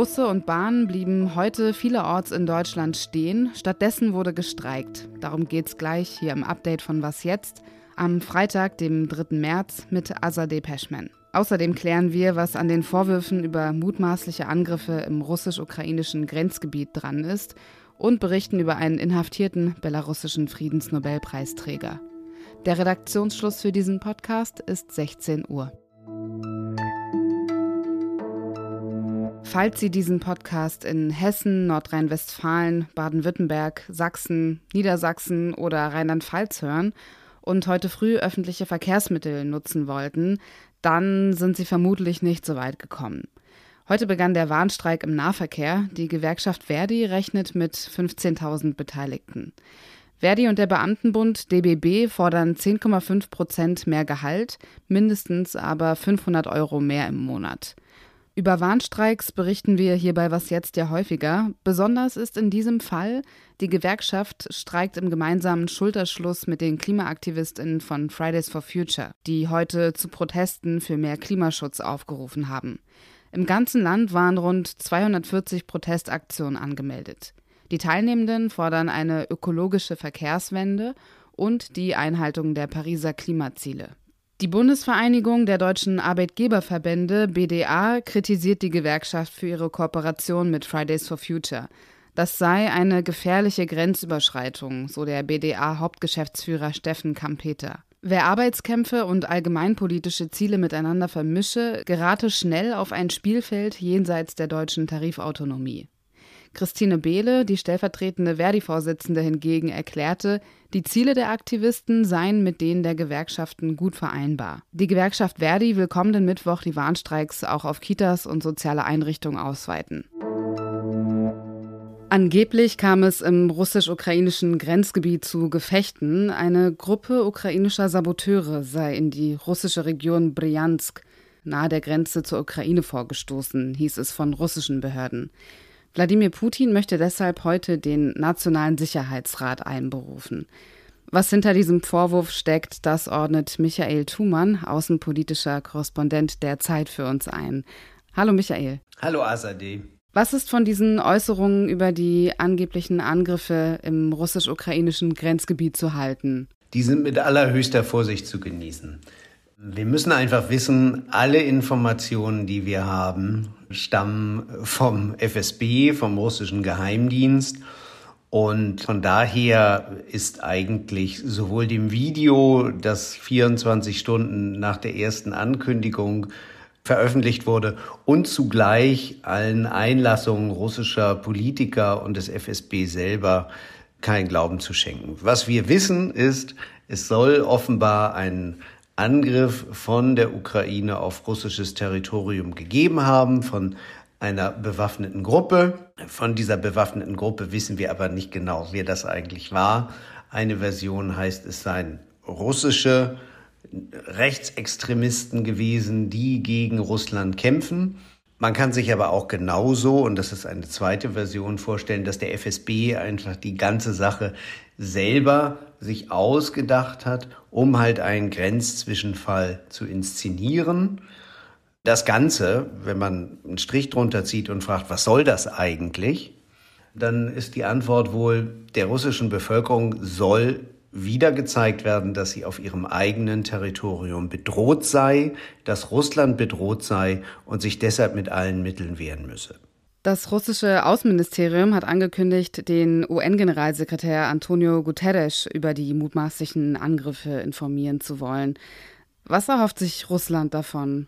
Busse und Bahnen blieben heute vielerorts in Deutschland stehen. Stattdessen wurde gestreikt. Darum geht's gleich hier im Update von Was jetzt am Freitag, dem 3. März, mit Azadeh Peschman. Außerdem klären wir, was an den Vorwürfen über mutmaßliche Angriffe im russisch-ukrainischen Grenzgebiet dran ist und berichten über einen inhaftierten belarussischen Friedensnobelpreisträger. Der Redaktionsschluss für diesen Podcast ist 16 Uhr. Falls Sie diesen Podcast in Hessen, Nordrhein-Westfalen, Baden-Württemberg, Sachsen, Niedersachsen oder Rheinland-Pfalz hören und heute früh öffentliche Verkehrsmittel nutzen wollten, dann sind Sie vermutlich nicht so weit gekommen. Heute begann der Warnstreik im Nahverkehr. Die Gewerkschaft Verdi rechnet mit 15.000 Beteiligten. Verdi und der Beamtenbund DBB fordern 10,5 Prozent mehr Gehalt, mindestens aber 500 Euro mehr im Monat. Über Warnstreiks berichten wir hierbei was jetzt ja häufiger. Besonders ist in diesem Fall, die Gewerkschaft streikt im gemeinsamen Schulterschluss mit den KlimaaktivistInnen von Fridays for Future, die heute zu Protesten für mehr Klimaschutz aufgerufen haben. Im ganzen Land waren rund 240 Protestaktionen angemeldet. Die Teilnehmenden fordern eine ökologische Verkehrswende und die Einhaltung der Pariser Klimaziele. Die Bundesvereinigung der deutschen Arbeitgeberverbände BDA kritisiert die Gewerkschaft für ihre Kooperation mit Fridays for Future. Das sei eine gefährliche Grenzüberschreitung, so der BDA-Hauptgeschäftsführer Steffen Kampeter. Wer Arbeitskämpfe und allgemeinpolitische Ziele miteinander vermische, gerate schnell auf ein Spielfeld jenseits der deutschen Tarifautonomie. Christine Behle, die stellvertretende Verdi-Vorsitzende hingegen, erklärte, die Ziele der Aktivisten seien mit denen der Gewerkschaften gut vereinbar. Die Gewerkschaft Verdi will kommenden Mittwoch die Warnstreiks auch auf Kitas und soziale Einrichtungen ausweiten. Angeblich kam es im russisch-ukrainischen Grenzgebiet zu Gefechten. Eine Gruppe ukrainischer Saboteure sei in die russische Region Bryansk nahe der Grenze zur Ukraine vorgestoßen, hieß es von russischen Behörden. Wladimir Putin möchte deshalb heute den Nationalen Sicherheitsrat einberufen. Was hinter diesem Vorwurf steckt, das ordnet Michael Thumann, außenpolitischer Korrespondent der Zeit für uns ein. Hallo Michael. Hallo Azadeh. Was ist von diesen Äußerungen über die angeblichen Angriffe im russisch-ukrainischen Grenzgebiet zu halten? Die sind mit allerhöchster Vorsicht zu genießen. Wir müssen einfach wissen, alle Informationen, die wir haben, stammen vom FSB, vom russischen Geheimdienst. Und von daher ist eigentlich sowohl dem Video, das 24 Stunden nach der ersten Ankündigung veröffentlicht wurde, und zugleich allen Einlassungen russischer Politiker und des FSB selber kein Glauben zu schenken. Was wir wissen ist, es soll offenbar ein Angriff von der Ukraine auf russisches Territorium gegeben haben, von einer bewaffneten Gruppe. Von dieser bewaffneten Gruppe wissen wir aber nicht genau, wer das eigentlich war. Eine Version heißt, es seien russische Rechtsextremisten gewesen, die gegen Russland kämpfen. Man kann sich aber auch genauso, und das ist eine zweite Version, vorstellen, dass der FSB einfach die ganze Sache selber sich ausgedacht hat, um halt einen Grenzzwischenfall zu inszenieren. Das Ganze, wenn man einen Strich drunter zieht und fragt, was soll das eigentlich, dann ist die Antwort wohl, der russischen Bevölkerung soll wieder gezeigt werden, dass sie auf ihrem eigenen Territorium bedroht sei, dass Russland bedroht sei und sich deshalb mit allen Mitteln wehren müsse. Das russische Außenministerium hat angekündigt, den UN-Generalsekretär Antonio Guterres über die mutmaßlichen Angriffe informieren zu wollen. Was erhofft sich Russland davon?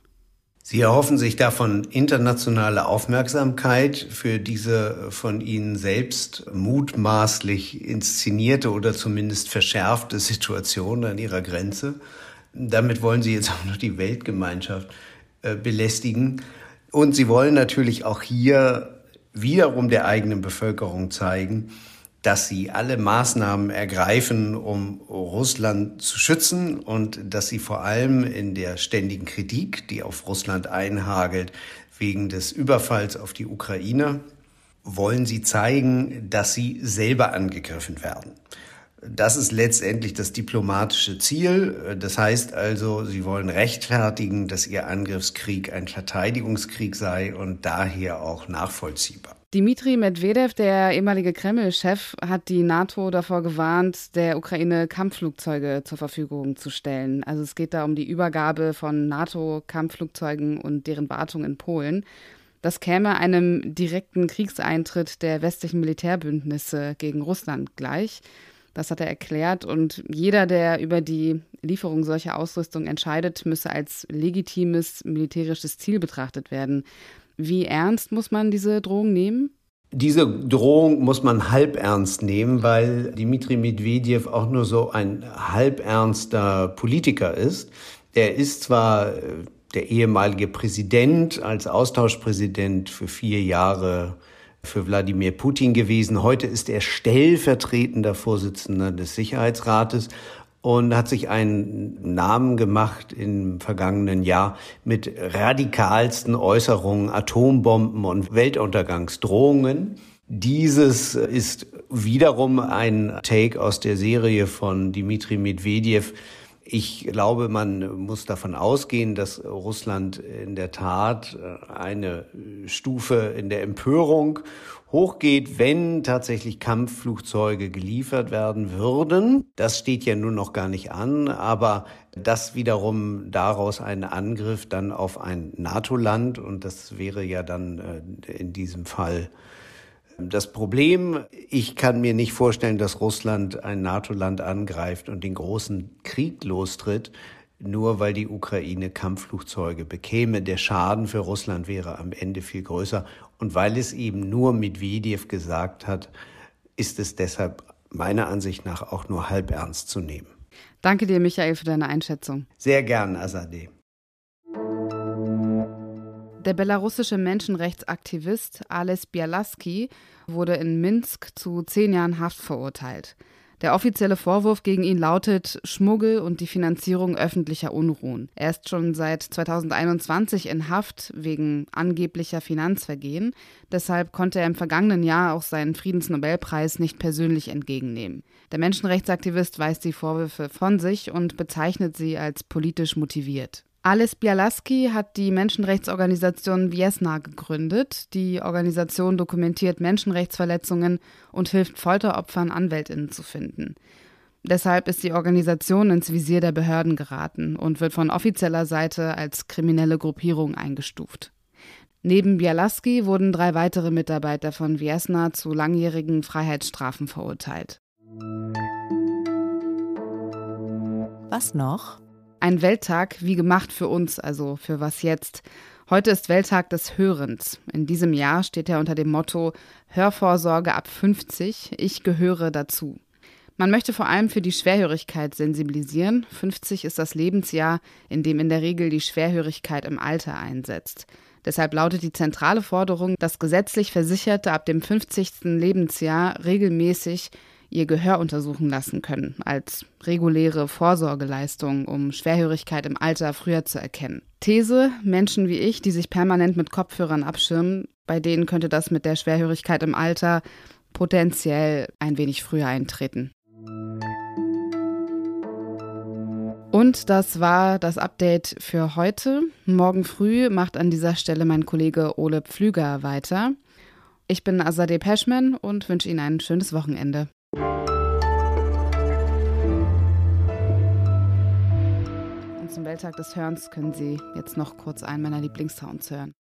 Sie erhoffen sich davon internationale Aufmerksamkeit für diese von Ihnen selbst mutmaßlich inszenierte oder zumindest verschärfte Situation an Ihrer Grenze. Damit wollen Sie jetzt auch noch die Weltgemeinschaft äh, belästigen. Und Sie wollen natürlich auch hier wiederum der eigenen Bevölkerung zeigen, dass sie alle Maßnahmen ergreifen, um Russland zu schützen und dass sie vor allem in der ständigen Kritik, die auf Russland einhagelt, wegen des Überfalls auf die Ukraine, wollen sie zeigen, dass sie selber angegriffen werden. Das ist letztendlich das diplomatische Ziel. Das heißt also, sie wollen rechtfertigen, dass ihr Angriffskrieg ein Verteidigungskrieg sei und daher auch nachvollziehbar. Dmitri Medvedev, der ehemalige Kreml-Chef, hat die NATO davor gewarnt, der Ukraine Kampfflugzeuge zur Verfügung zu stellen. Also es geht da um die Übergabe von NATO-Kampfflugzeugen und deren Wartung in Polen. Das käme einem direkten Kriegseintritt der westlichen Militärbündnisse gegen Russland gleich. Das hat er erklärt. Und jeder, der über die Lieferung solcher Ausrüstung entscheidet, müsse als legitimes militärisches Ziel betrachtet werden. Wie ernst muss man diese Drohung nehmen? Diese Drohung muss man halb ernst nehmen, weil Dmitri Medvedev auch nur so ein halbernster Politiker ist. Er ist zwar äh, der ehemalige Präsident als Austauschpräsident für vier Jahre für Wladimir Putin gewesen. Heute ist er stellvertretender Vorsitzender des Sicherheitsrates und hat sich einen Namen gemacht im vergangenen Jahr mit radikalsten Äußerungen, Atombomben und Weltuntergangsdrohungen. Dieses ist wiederum ein Take aus der Serie von Dmitri Medvedev, ich glaube, man muss davon ausgehen, dass Russland in der Tat äh, eine Stufe in der Empörung hochgeht, wenn tatsächlich Kampfflugzeuge geliefert werden würden. Das steht ja nun noch gar nicht an, aber das wiederum daraus einen Angriff dann auf ein NATO-Land und das wäre ja dann äh, in diesem Fall das Problem, ich kann mir nicht vorstellen, dass Russland ein NATO-Land angreift und den großen Krieg lostritt, nur weil die Ukraine Kampfflugzeuge bekäme. Der Schaden für Russland wäre am Ende viel größer. Und weil es eben nur Medvedev gesagt hat, ist es deshalb meiner Ansicht nach auch nur halb ernst zu nehmen. Danke dir, Michael, für deine Einschätzung. Sehr gern, Azadeh. Der belarussische Menschenrechtsaktivist Ales Bialaski wurde in Minsk zu zehn Jahren Haft verurteilt. Der offizielle Vorwurf gegen ihn lautet Schmuggel und die Finanzierung öffentlicher Unruhen. Er ist schon seit 2021 in Haft wegen angeblicher Finanzvergehen. Deshalb konnte er im vergangenen Jahr auch seinen Friedensnobelpreis nicht persönlich entgegennehmen. Der Menschenrechtsaktivist weist die Vorwürfe von sich und bezeichnet sie als politisch motiviert. Alice Bialaski hat die Menschenrechtsorganisation Viesna gegründet. Die Organisation dokumentiert Menschenrechtsverletzungen und hilft Folteropfern Anwältinnen zu finden. Deshalb ist die Organisation ins Visier der Behörden geraten und wird von offizieller Seite als kriminelle Gruppierung eingestuft. Neben Bialaski wurden drei weitere Mitarbeiter von Viesna zu langjährigen Freiheitsstrafen verurteilt. Was noch? Ein Welttag wie gemacht für uns, also für was jetzt. Heute ist Welttag des Hörens. In diesem Jahr steht er unter dem Motto Hörvorsorge ab 50, ich gehöre dazu. Man möchte vor allem für die Schwerhörigkeit sensibilisieren. 50 ist das Lebensjahr, in dem in der Regel die Schwerhörigkeit im Alter einsetzt. Deshalb lautet die zentrale Forderung, dass gesetzlich Versicherte ab dem 50. Lebensjahr regelmäßig ihr Gehör untersuchen lassen können, als reguläre Vorsorgeleistung, um Schwerhörigkeit im Alter früher zu erkennen. These, Menschen wie ich, die sich permanent mit Kopfhörern abschirmen, bei denen könnte das mit der Schwerhörigkeit im Alter potenziell ein wenig früher eintreten. Und das war das Update für heute. Morgen früh macht an dieser Stelle mein Kollege Ole Pflüger weiter. Ich bin Azadeh Peschman und wünsche Ihnen ein schönes Wochenende. Zum Welttag des Hörens können Sie jetzt noch kurz einen meiner Lieblingssounds hören.